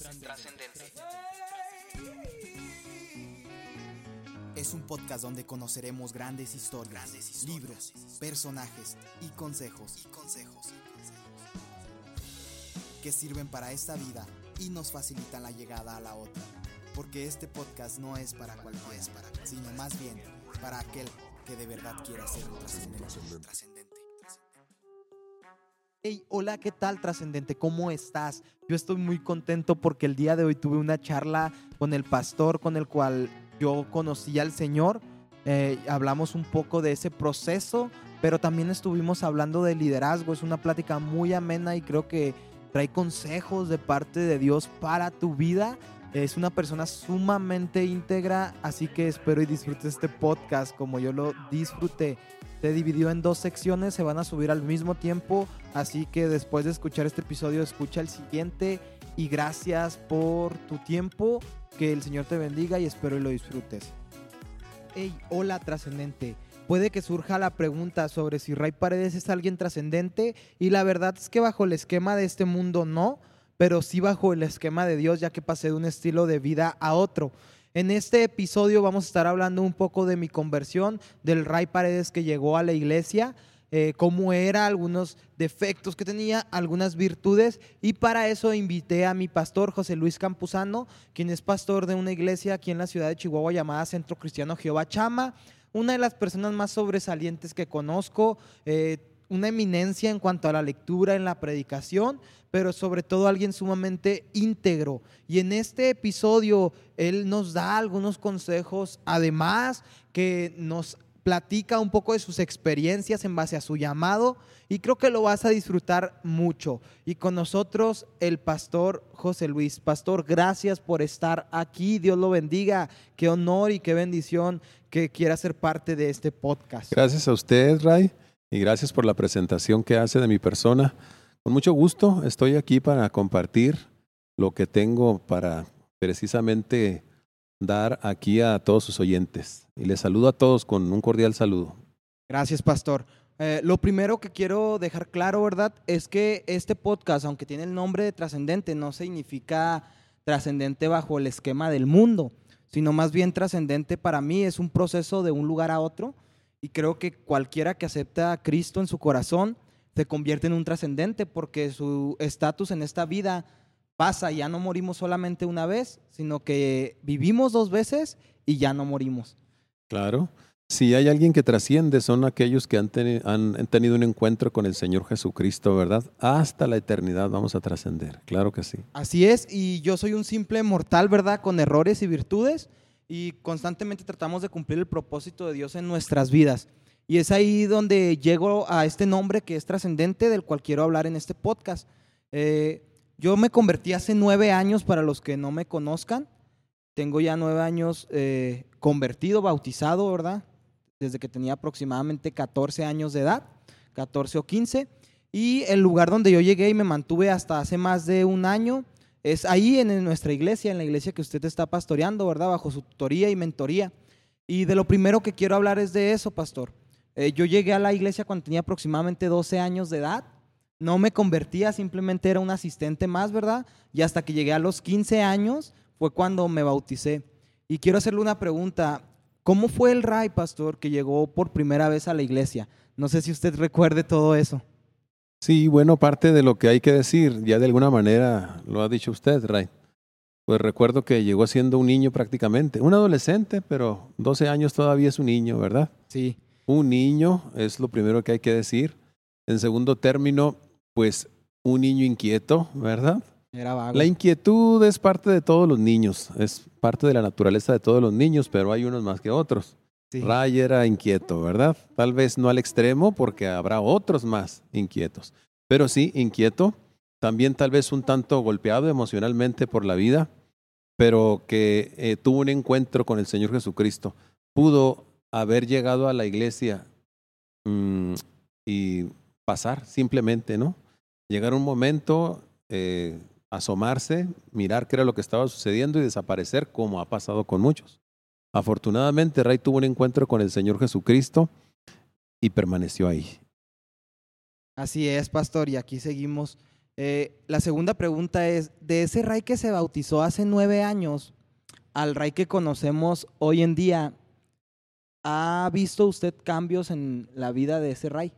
Trascendente. Es un podcast donde conoceremos grandes historias, libros, personajes y consejos, que sirven para esta vida y nos facilitan la llegada a la otra. Porque este podcast no es para cualquiera, sino más bien para aquel que de verdad quiera ser trascendente. Hey, hola, ¿qué tal trascendente? ¿Cómo estás? Yo estoy muy contento porque el día de hoy tuve una charla con el pastor con el cual yo conocí al Señor. Eh, hablamos un poco de ese proceso, pero también estuvimos hablando de liderazgo. Es una plática muy amena y creo que trae consejos de parte de Dios para tu vida. Es una persona sumamente íntegra, así que espero y disfrutes este podcast como yo lo disfruté. Se dividió en dos secciones, se van a subir al mismo tiempo, así que después de escuchar este episodio, escucha el siguiente y gracias por tu tiempo, que el Señor te bendiga y espero y lo disfrutes. Hey, hola trascendente. Puede que surja la pregunta sobre si Ray Paredes es alguien trascendente y la verdad es que bajo el esquema de este mundo no, pero sí bajo el esquema de Dios ya que pasé de un estilo de vida a otro. En este episodio vamos a estar hablando un poco de mi conversión, del Ray Paredes que llegó a la iglesia, eh, cómo era, algunos defectos que tenía, algunas virtudes. Y para eso invité a mi pastor José Luis Campuzano, quien es pastor de una iglesia aquí en la ciudad de Chihuahua llamada Centro Cristiano Jehová Chama. Una de las personas más sobresalientes que conozco, eh, una eminencia en cuanto a la lectura, en la predicación, pero sobre todo alguien sumamente íntegro. Y en este episodio él nos da algunos consejos, además que nos platica un poco de sus experiencias en base a su llamado y creo que lo vas a disfrutar mucho. Y con nosotros el pastor José Luis. Pastor, gracias por estar aquí. Dios lo bendiga. Qué honor y qué bendición que quiera ser parte de este podcast. Gracias a usted, Ray y gracias por la presentación que hace de mi persona. Con mucho gusto estoy aquí para compartir lo que tengo para precisamente dar aquí a todos sus oyentes. Y les saludo a todos con un cordial saludo. Gracias, pastor. Eh, lo primero que quiero dejar claro, ¿verdad? Es que este podcast, aunque tiene el nombre de trascendente, no significa trascendente bajo el esquema del mundo, sino más bien trascendente para mí es un proceso de un lugar a otro y creo que cualquiera que acepta a Cristo en su corazón se convierte en un trascendente porque su estatus en esta vida pasa, ya no morimos solamente una vez, sino que vivimos dos veces y ya no morimos. Claro. Si hay alguien que trasciende, son aquellos que han, han, tenido un encuentro con el Señor Jesucristo, ¿verdad? Hasta la eternidad vamos a trascender, claro que sí. Así es, y yo soy un simple mortal, ¿verdad? Con errores y virtudes, y constantemente tratamos de cumplir el propósito de Dios en nuestras vidas. Y es ahí donde llego a este nombre que es trascendente, del cual quiero hablar en este podcast. Eh, yo me convertí hace nueve años, para los que no me conozcan. Tengo ya nueve años eh, convertido, bautizado, ¿verdad? Desde que tenía aproximadamente 14 años de edad, 14 o 15. Y el lugar donde yo llegué y me mantuve hasta hace más de un año es ahí en nuestra iglesia, en la iglesia que usted está pastoreando, ¿verdad? Bajo su tutoría y mentoría. Y de lo primero que quiero hablar es de eso, pastor. Eh, yo llegué a la iglesia cuando tenía aproximadamente 12 años de edad. No me convertía, simplemente era un asistente más, ¿verdad? Y hasta que llegué a los 15 años fue cuando me bauticé. Y quiero hacerle una pregunta. ¿Cómo fue el Ray, pastor, que llegó por primera vez a la iglesia? No sé si usted recuerde todo eso. Sí, bueno, parte de lo que hay que decir, ya de alguna manera lo ha dicho usted, Ray. Pues recuerdo que llegó siendo un niño prácticamente, un adolescente, pero 12 años todavía es un niño, ¿verdad? Sí. Un niño es lo primero que hay que decir. En segundo término, pues un niño inquieto, ¿verdad? Era vago. La inquietud es parte de todos los niños, es parte de la naturaleza de todos los niños, pero hay unos más que otros. Ray era inquieto, ¿verdad? Tal vez no al extremo porque habrá otros más inquietos, pero sí inquieto, también tal vez un tanto golpeado emocionalmente por la vida, pero que eh, tuvo un encuentro con el Señor Jesucristo. Pudo haber llegado a la iglesia mm, y pasar simplemente, ¿no? Llegar un momento, eh, asomarse, mirar qué era lo que estaba sucediendo y desaparecer como ha pasado con muchos. Afortunadamente, Ray tuvo un encuentro con el Señor Jesucristo y permaneció ahí. Así es, pastor, y aquí seguimos Eh, la segunda pregunta es, de ese Ray que se bautizó hace nueve años al Ray que conocemos hoy en día, ¿ha visto usted cambios en la vida de ese Ray?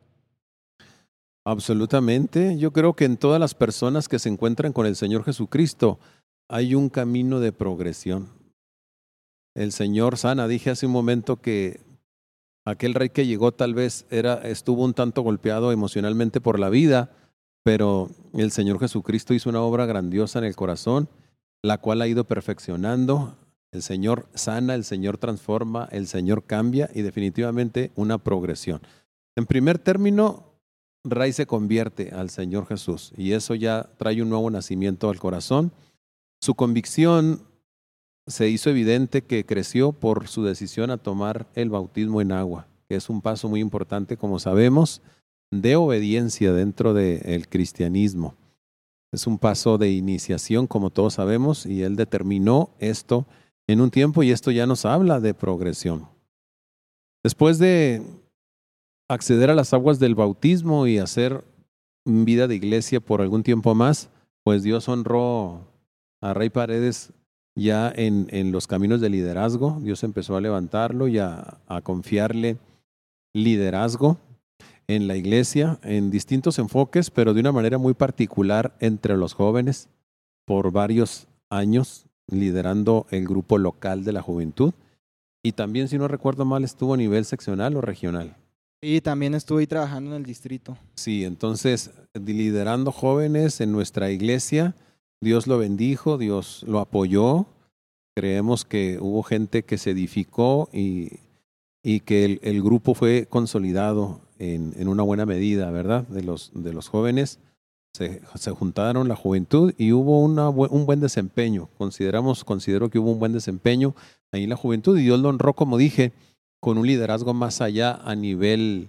Absolutamente. Yo creo que en todas las personas que se encuentran con el Señor Jesucristo hay un camino de progresión. El Señor sana, dije hace un momento que aquel rey que llegó tal vez era, estuvo un tanto golpeado emocionalmente por la vida, pero el Señor Jesucristo hizo una obra grandiosa en el corazón, la cual ha ido perfeccionando. El Señor sana, el Señor transforma, el Señor cambia y definitivamente una progresión. En primer término, Ray se convierte al Señor Jesús y eso ya trae un nuevo nacimiento al corazón. Su convicción se hizo evidente que creció por su decisión a tomar el bautismo en agua, que es un paso muy importante, como sabemos, de obediencia dentro del cristianismo. Es un paso de iniciación, como todos sabemos, y él determinó esto en un tiempo y esto ya nos habla de progresión. Después de acceder a las aguas del bautismo y hacer vida de iglesia por algún tiempo más, pues Dios honró a Rey Paredes ya en, en los caminos de liderazgo. Dios empezó a levantarlo y a, a confiarle liderazgo en la iglesia en distintos enfoques, pero de una manera muy particular entre los jóvenes por varios años, liderando el grupo local de la juventud. Y también, si no recuerdo mal, estuvo a nivel seccional o regional. Y también estuve trabajando en el distrito. Sí, entonces, liderando jóvenes en nuestra iglesia, Dios lo bendijo, Dios lo apoyó. Creemos que hubo gente que se edificó y, y que el, grupo fue consolidado en, en, una buena medida, ¿verdad? De los, de los jóvenes. Se, se juntaron la juventud y hubo una, un buen desempeño. Consideramos, considero que hubo un buen desempeño ahí en la juventud y Dios lo honró, como dije, con un liderazgo más allá a nivel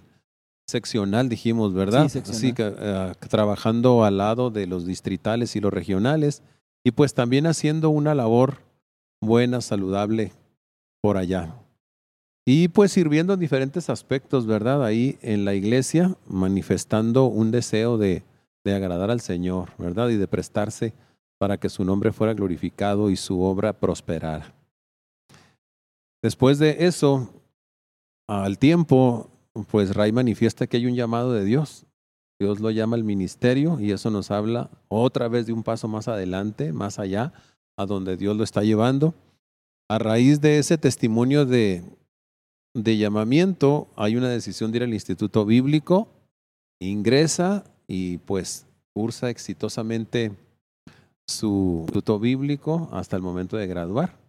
seccional, dijimos, ¿verdad? Sí, Así que uh, trabajando al lado de los distritales y los regionales y pues también haciendo una labor buena, saludable por allá. Y pues sirviendo en diferentes aspectos, ¿verdad? Ahí en la iglesia, manifestando un deseo de, de agradar al Señor, ¿verdad? Y de prestarse para que su nombre fuera glorificado y su obra prosperara. Después de eso, al tiempo, pues Ray manifiesta que hay un llamado de Dios. Dios lo llama al ministerio y eso nos habla otra vez de un paso más adelante, más allá, a donde Dios lo está llevando. A raíz de ese testimonio de, de llamamiento, hay una decisión de ir al Instituto Bíblico, ingresa y pues cursa exitosamente su instituto bíblico hasta el momento de graduar.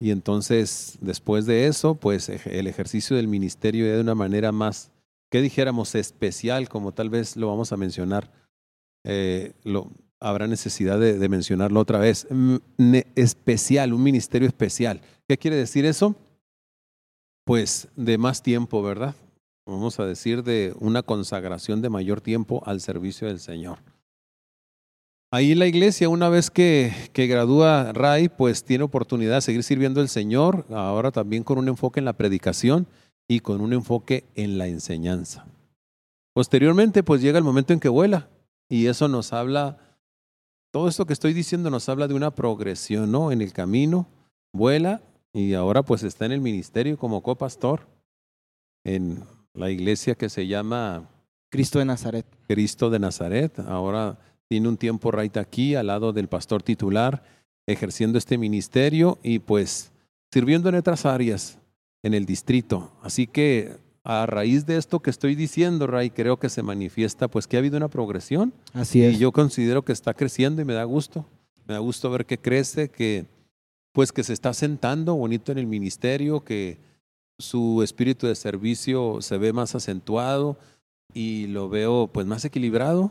Y entonces, después de eso, pues el ejercicio del ministerio de una manera más, que dijéramos, especial, como tal vez lo vamos a mencionar, eh, lo, habrá necesidad de, de, mencionarlo otra vez. Especial, un ministerio especial. ¿Qué quiere decir eso? Pues de más tiempo, ¿verdad? Vamos a decir de una consagración de mayor tiempo al servicio del Señor. Ahí la iglesia, una vez que, que gradúa Ray, pues tiene oportunidad de seguir sirviendo al Señor, ahora también con un enfoque en la predicación y con un enfoque en la enseñanza. Posteriormente, pues llega el momento en que vuela y eso nos habla, todo esto que estoy diciendo nos habla de una progresión, ¿no? En el camino, vuela y ahora pues está en el ministerio como copastor en la iglesia que se llama Cristo de Nazaret. Cristo de Nazaret, ahora tiene un tiempo right aquí al lado del pastor titular, ejerciendo este ministerio y pues sirviendo en otras áreas en el distrito. Así que a raíz de esto que estoy diciendo, Ray, creo que se manifiesta pues que ha habido una progresión. Así es. Y yo considero que está creciendo y me da gusto. Me da gusto ver que crece, que pues que se está sentando bonito en el ministerio, que su espíritu de servicio se ve más acentuado y lo veo pues más equilibrado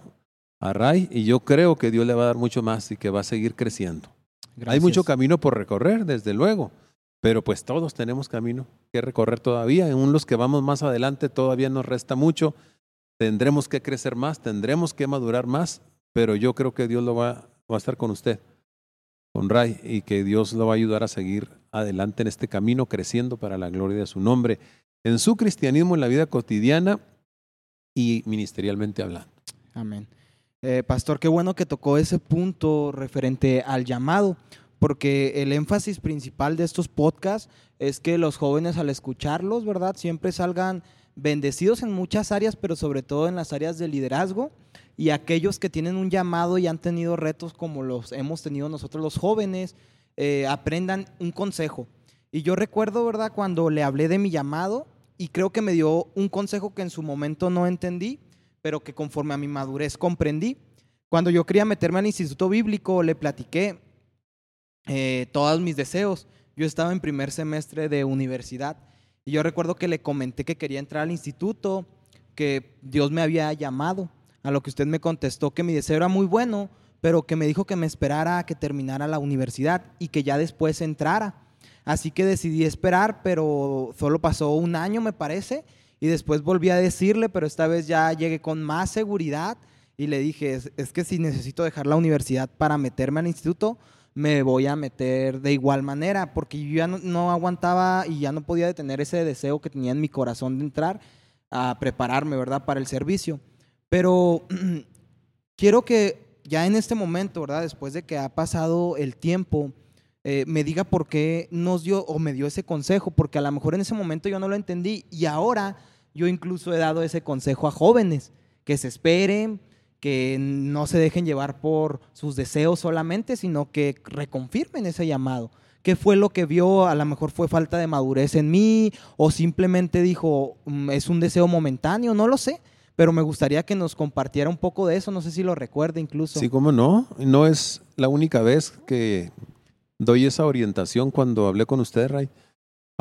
a Ray y yo creo que Dios le va a dar mucho más y que va a seguir creciendo. Gracias. Hay mucho camino por recorrer, desde luego, pero pues todos tenemos camino que recorrer todavía. En los que vamos más adelante todavía nos resta mucho. Tendremos que crecer más, tendremos que madurar más, pero yo creo que Dios lo va, va a estar con usted, con Ray, y que Dios lo va a ayudar a seguir adelante en este camino, creciendo para la gloria de su nombre, en su cristianismo, en la vida cotidiana y ministerialmente hablando. Amén. Eh, pastor, qué bueno que tocó ese punto referente al llamado, porque el énfasis principal de estos podcasts es que los jóvenes al escucharlos, ¿verdad? Siempre salgan bendecidos en muchas áreas, pero sobre todo en las áreas de liderazgo y aquellos que tienen un llamado y han tenido retos como los hemos tenido nosotros los jóvenes, eh, aprendan un consejo. Y yo recuerdo, ¿verdad?, cuando le hablé de mi llamado y creo que me dio un consejo que en su momento no entendí, pero que conforme a mi madurez comprendí. Cuando yo quería meterme al instituto bíblico, le platiqué eh, todos mis deseos. Yo estaba en primer semestre de universidad y yo recuerdo que le comenté que quería entrar al instituto, que Dios me había llamado, a lo que usted me contestó que mi deseo era muy bueno, pero que me dijo que me esperara a que terminara la universidad y que ya después entrara. Así que decidí esperar, pero solo pasó un año, me parece, y después volví a decirle, pero esta vez ya llegué con más seguridad y le dije, es, que si necesito dejar la universidad para meterme al instituto, me voy a meter de igual manera, porque yo ya no, aguantaba y ya no podía detener ese deseo que tenía en mi corazón de entrar a prepararme, ¿verdad?, para el servicio. Pero quiero que ya en este momento, ¿verdad?, después de que ha pasado el tiempo, eh, me diga por qué nos dio o me dio ese consejo, porque a lo mejor en ese momento yo no lo entendí y ahora yo incluso he dado ese consejo a jóvenes, que se esperen, que no se dejen llevar por sus deseos solamente, sino que reconfirmen ese llamado. ¿Qué fue lo que vio? A lo mejor fue falta de madurez en mí o simplemente dijo, mm, es un deseo momentáneo, no lo sé. Pero me gustaría que nos compartiera un poco de eso, no sé si lo recuerda incluso. Sí, cómo no. No es la única vez que doy esa orientación cuando hablé con usted, Ray.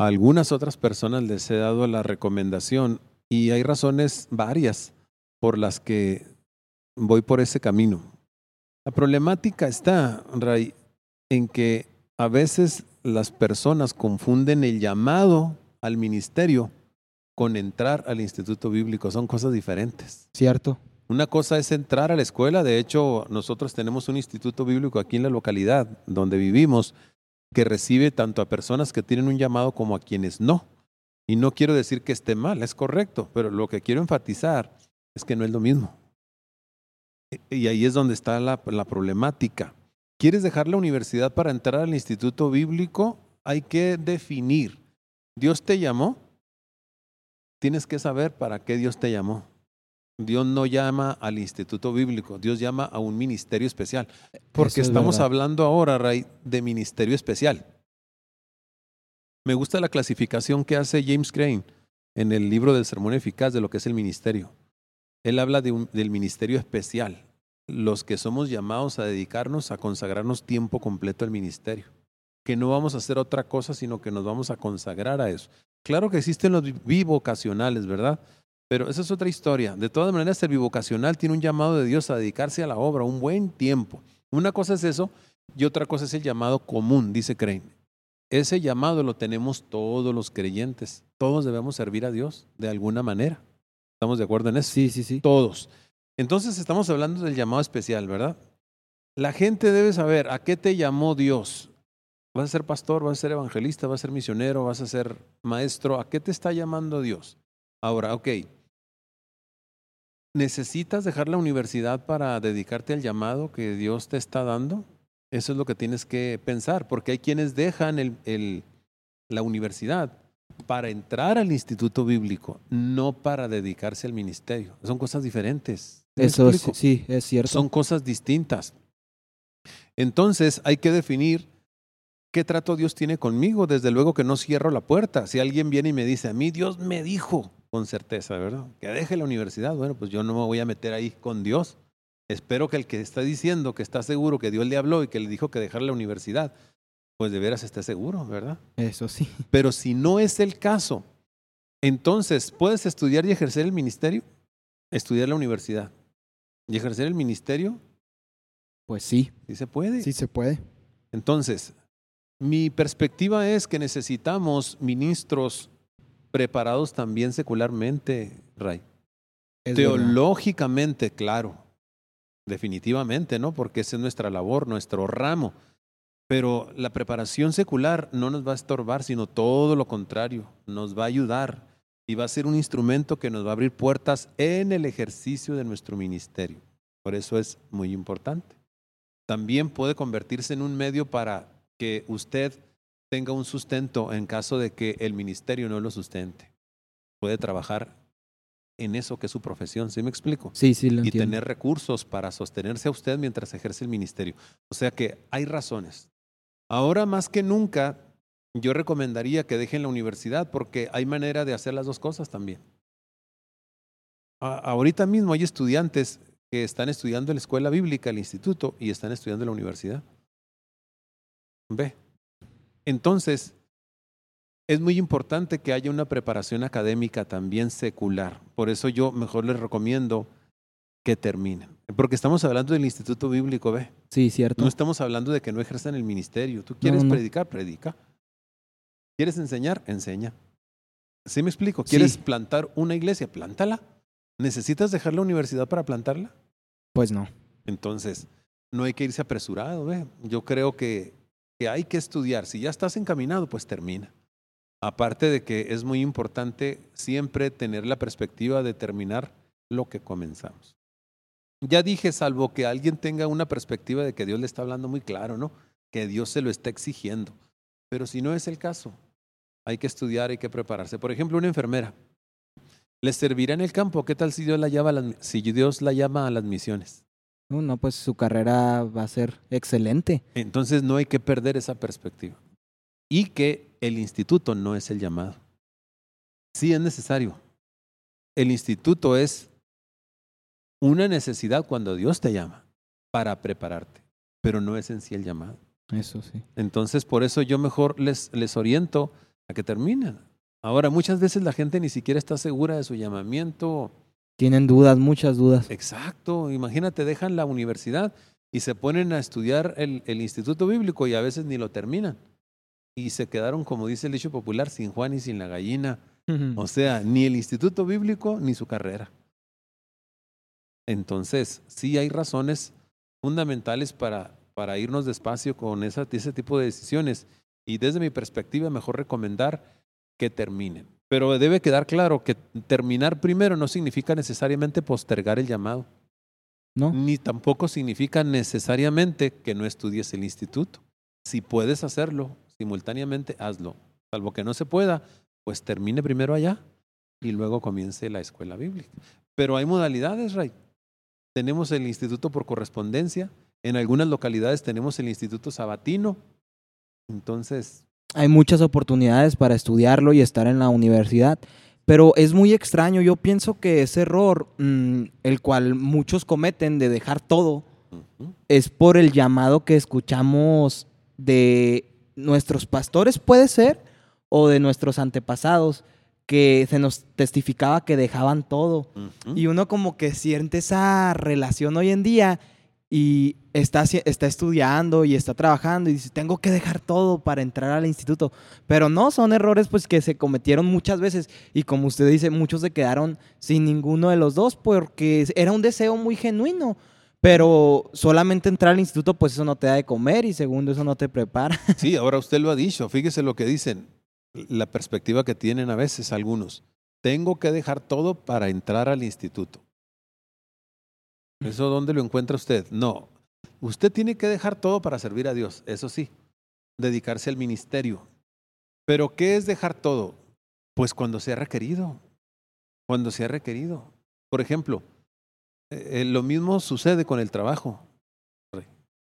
A algunas otras personas les he dado la recomendación y hay razones varias por las que voy por ese camino. La problemática está, Ray, en que a veces las personas confunden el llamado al ministerio con entrar al instituto bíblico. Son cosas diferentes. Cierto. Una cosa es entrar a la escuela. De hecho, nosotros tenemos un instituto bíblico aquí en la localidad donde vivimos que recibe tanto a personas que tienen un llamado como a quienes no. Y no quiero decir que esté mal, es correcto, pero lo que quiero enfatizar es que no es lo mismo. Y ahí es donde está la, problemática. ¿Quieres dejar la universidad para entrar al instituto bíblico? Hay que definir. ¿Dios te llamó? Tienes que saber para qué Dios te llamó. Dios no llama al instituto bíblico, Dios llama a un ministerio especial. Porque estamos hablando ahora, Ray, de ministerio especial. Me gusta la clasificación que hace James Crane en el libro del Sermón Eficaz de lo que es el ministerio. Él habla del ministerio especial, los que somos llamados a dedicarnos, a consagrarnos tiempo completo al ministerio, que no vamos a hacer otra cosa, sino que nos vamos a consagrar a eso. Claro que existen los bivocacionales, ¿verdad? Pero esa es otra historia. De todas maneras, el bivocacional tiene un llamado de Dios a dedicarse a la obra un buen tiempo. Una cosa es eso y otra cosa es el llamado común, dice Crane. Ese llamado lo tenemos todos los creyentes. Todos debemos servir a Dios de alguna manera. ¿Estamos de acuerdo en eso? Sí, sí, sí. Todos. Entonces estamos hablando del llamado especial, ¿verdad? La gente debe saber a qué te llamó Dios. ¿Vas a ser pastor? ¿Vas a ser evangelista? ¿Vas a ser misionero? ¿Vas a ser maestro? ¿A qué te está llamando Dios? Ahora, ok. ¿Necesitas dejar la universidad para dedicarte al llamado que Dios te está dando? Eso es lo que tienes que pensar, porque hay quienes dejan el, la universidad para entrar al instituto bíblico, no para dedicarse al ministerio. Son cosas diferentes. Eso sí, es cierto. Son cosas distintas. Entonces hay que definir qué trato Dios tiene conmigo. Desde luego que no cierro la puerta. Si alguien viene y me dice, a mí Dios me dijo con certeza, ¿verdad? Que deje la universidad. Bueno, pues yo no me voy a meter ahí con Dios. Espero que el que está diciendo que está seguro que Dios le habló y que le dijo que dejar la universidad, pues de veras esté seguro, ¿verdad? Eso sí. Pero si no es el caso, entonces, ¿puedes estudiar y ejercer el ministerio? Estudiar la universidad. ¿Y ejercer el ministerio? Pues sí. Sí se puede. Sí se puede. Entonces, mi perspectiva es que necesitamos ministros preparados también secularmente, Ray. Teológicamente, claro. Definitivamente, ¿no? Porque esa es nuestra labor, nuestro ramo. Pero la preparación secular no nos va a estorbar, sino todo lo contrario, nos va a ayudar y va a ser un instrumento que nos va a abrir puertas en el ejercicio de nuestro ministerio. Por eso es muy importante. También puede convertirse en un medio para que usted tenga un sustento en caso de que el ministerio no lo sustente. Puede trabajar en eso que es su profesión, ¿sí me explico? Sí, sí, lo y entiendo. tener recursos para sostenerse a usted mientras ejerce el ministerio. O sea que hay razones. Ahora más que nunca, yo recomendaría que dejen la universidad porque hay manera de hacer las dos cosas también. A- ahorita mismo hay estudiantes que están estudiando en la escuela bíblica, el instituto, y están estudiando en la universidad. Ve. Entonces, es muy importante que haya una preparación académica también secular. Por eso yo mejor les recomiendo que terminen. Porque estamos hablando del instituto bíblico, ve. Sí, cierto. No estamos hablando de que no ejerzan el ministerio. Tú quieres no. predicar, predica. ¿Quieres enseñar? Enseña. ¿Sí me explico? ¿Quieres Sí. plantar una iglesia? Plántala. ¿Necesitas dejar la universidad para plantarla? Pues no. Entonces, no hay que irse apresurado. ¿ve? Yo creo que, que hay que estudiar. Si ya estás encaminado, pues termina. Aparte de que es muy importante siempre tener la perspectiva de terminar lo que comenzamos. Ya dije, salvo que alguien tenga una perspectiva de que Dios le está hablando muy claro, ¿no? Que Dios se lo está exigiendo. Pero si no es el caso, hay que estudiar, hay que prepararse. Por ejemplo, una enfermera. ¿Le servirá en el campo? ¿Qué tal si la llama si Dios la llama a las misiones? No, no, pues su carrera va a ser excelente. Entonces no hay que perder esa perspectiva. Y que el instituto no es el llamado. Sí es necesario. El instituto es una necesidad cuando Dios te llama para prepararte, pero no es en sí el llamado. Eso sí. Entonces por eso yo mejor les, les oriento a que terminen. Ahora, muchas veces la gente ni siquiera está segura de su llamamiento. Tienen dudas, muchas dudas. Exacto, imagínate, dejan la universidad y se ponen a estudiar el, el instituto bíblico y a veces ni lo terminan. Y se quedaron, como dice el dicho popular, sin Juan y sin la gallina. O sea, ni el instituto bíblico ni su carrera. Entonces, sí hay razones fundamentales para, para irnos despacio con esa, ese tipo de decisiones. Y desde mi perspectiva, mejor recomendar que terminen. Pero debe quedar claro que terminar primero no significa necesariamente postergar el llamado, ¿No? ni tampoco significa necesariamente que no estudies el instituto. Si puedes hacerlo simultáneamente, hazlo. Salvo que no se pueda, pues termine primero allá y luego comience la escuela bíblica. Pero hay modalidades, Ray. Tenemos el instituto por correspondencia, en algunas localidades tenemos el instituto sabatino. Entonces, Hay muchas oportunidades para estudiarlo y estar en la universidad. Pero es muy extraño. Yo pienso que ese error, mm, el cual muchos cometen de dejar todo, es por el llamado que escuchamos de nuestros pastores, puede ser, o de nuestros antepasados, que se nos testificaba que dejaban todo. Y uno como que siente esa relación hoy en día y está, está estudiando y está trabajando y dice, tengo que dejar todo para entrar al instituto. Pero no, son errores pues que se cometieron muchas veces y como usted dice, muchos se quedaron sin ninguno de los dos porque era un deseo muy genuino. Pero solamente entrar al instituto, pues eso no te da de comer y segundo, eso no te prepara. Sí, ahora usted lo ha dicho. Fíjese lo que dicen, la perspectiva que tienen a veces algunos. Tengo que dejar todo para entrar al instituto. ¿Eso dónde lo encuentra usted? No. Usted tiene que dejar todo para servir a Dios, eso sí, dedicarse al ministerio. Pero ¿qué es dejar todo? Pues cuando sea requerido, cuando sea requerido. Por ejemplo, eh, eh, lo mismo sucede con el trabajo,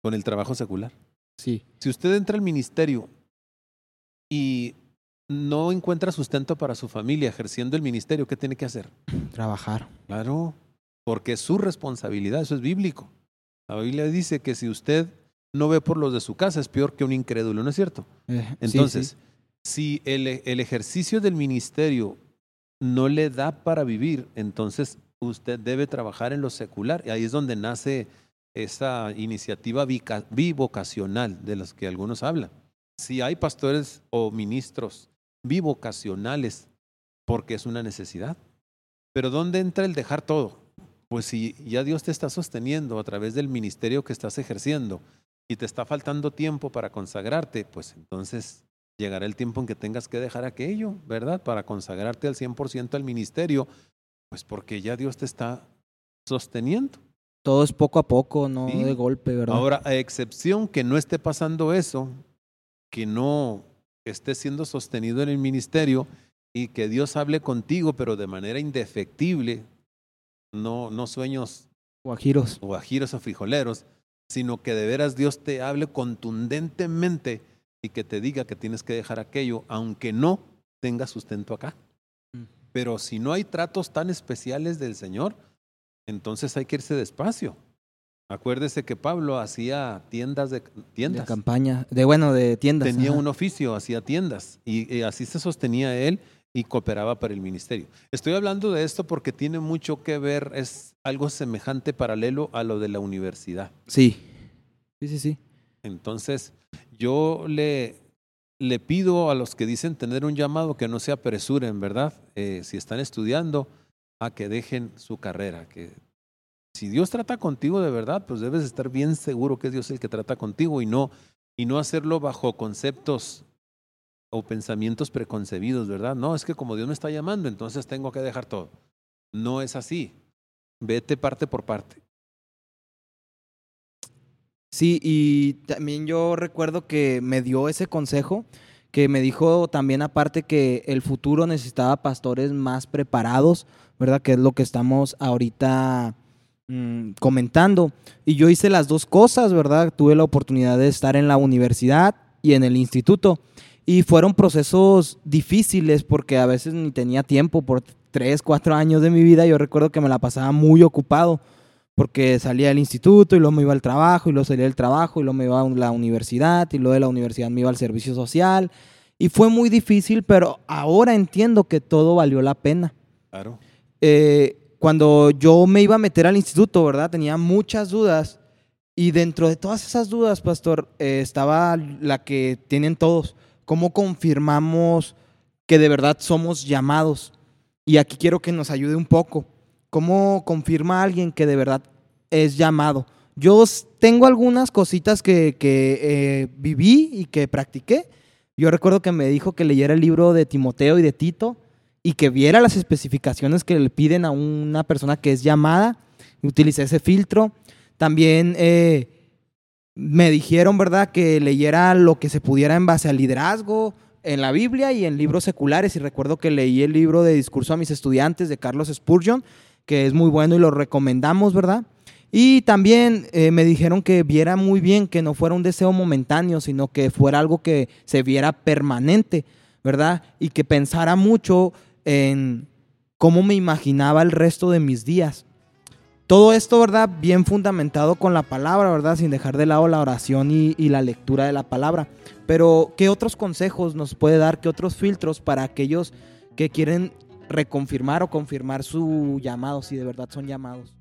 con el trabajo secular. Sí. Si usted entra al ministerio y no encuentra sustento para su familia ejerciendo el ministerio, ¿qué tiene que hacer? Trabajar. Claro, porque es su responsabilidad, eso es bíblico. La Biblia dice que si usted no ve por los de su casa es peor que un incrédulo, ¿no es cierto? Eh, Entonces, sí. si el, el ejercicio del ministerio no le da para vivir, entonces usted debe trabajar en lo secular. Y ahí es donde nace esa iniciativa bivocacional de las que algunos hablan. Si hay pastores o ministros bivocacionales, porque es una necesidad. Pero ¿dónde entra el dejar todo? Pues si ya Dios te está sosteniendo a través del ministerio que estás ejerciendo y te está faltando tiempo para consagrarte, pues entonces llegará el tiempo en que tengas que dejar aquello, ¿verdad? Para consagrarte al 100% al ministerio, pues porque ya Dios te está sosteniendo. Todo es poco a poco, no Sí. de golpe, ¿verdad? Ahora, a excepción que no esté pasando eso, que no esté siendo sostenido en el ministerio y que Dios hable contigo, pero de manera indefectible, no, no sueños Guajiros. o ajiros o frijoleros, sino que de veras Dios te hable contundentemente y que te diga que tienes que dejar aquello, aunque no tenga sustento acá. Mm. Pero si no hay tratos tan especiales del Señor, entonces hay que irse despacio. Acuérdese que Pablo hacía tiendas de De tiendas. campaña. De bueno, de tiendas. Tenía ajá. un oficio, hacía tiendas y, y así se sostenía él y cooperaba para el ministerio. Estoy hablando de esto porque tiene mucho que ver, es algo semejante, paralelo a lo de la universidad. Sí. Sí, sí, sí. Entonces, yo le, le pido a los que dicen tener un llamado que no se apresuren, ¿verdad? Eh, si están estudiando, a que dejen su carrera. Que si Dios trata contigo de verdad, pues debes estar bien seguro que es Dios el que trata contigo y no, y no hacerlo bajo conceptos o pensamientos preconcebidos, ¿verdad? No, es que como Dios me está llamando, entonces tengo que dejar todo. No es así. Vete parte por parte. Sí, y también yo recuerdo que me dio ese consejo, que me dijo también aparte que el futuro necesitaba pastores más preparados, ¿verdad? Que es lo que estamos ahorita mm, comentando. Y yo hice las dos cosas, ¿verdad? Tuve la oportunidad de estar en la universidad y en el instituto. Y fueron procesos difíciles porque a veces ni tenía tiempo por tres, cuatro años de mi vida. Yo recuerdo que me la pasaba muy ocupado porque salía del instituto y luego me iba al trabajo y luego salía del trabajo y luego me iba a la universidad y luego de la universidad me iba al servicio social. Y fue muy difícil, pero ahora entiendo que todo valió la pena. Claro. Eh, cuando yo me iba a meter al instituto, ¿verdad? Tenía muchas dudas y dentro de todas esas dudas, pastor, eh, estaba la que tienen todos. ¿Cómo confirmamos que de verdad somos llamados? Y aquí quiero que nos ayude un poco. ¿Cómo confirma alguien que de verdad es llamado? Yo tengo algunas cositas que, que, eh, viví y que practiqué. Yo recuerdo que me dijo que leyera el libro de Timoteo y de Tito y que viera las especificaciones que le piden a una persona que es llamada. Utilicé ese filtro. También eh, me dijeron, ¿verdad?, que leyera lo que se pudiera en base al liderazgo en la Biblia y en libros seculares. Y recuerdo que leí el libro de Discurso a mis estudiantes de Carlos Spurgeon, que es muy bueno y lo recomendamos, ¿verdad? Y también eh, me dijeron que viera muy bien que no fuera un deseo momentáneo, sino que fuera algo que se viera permanente, ¿verdad? Y que pensara mucho en cómo me imaginaba el resto de mis días. Todo esto, ¿verdad? Bien fundamentado con la palabra, ¿verdad? Sin dejar de lado la oración y, la lectura de la palabra. Pero, ¿qué otros consejos nos puede dar? ¿Qué otros filtros para aquellos que quieren reconfirmar o confirmar su llamado, si de verdad son llamados?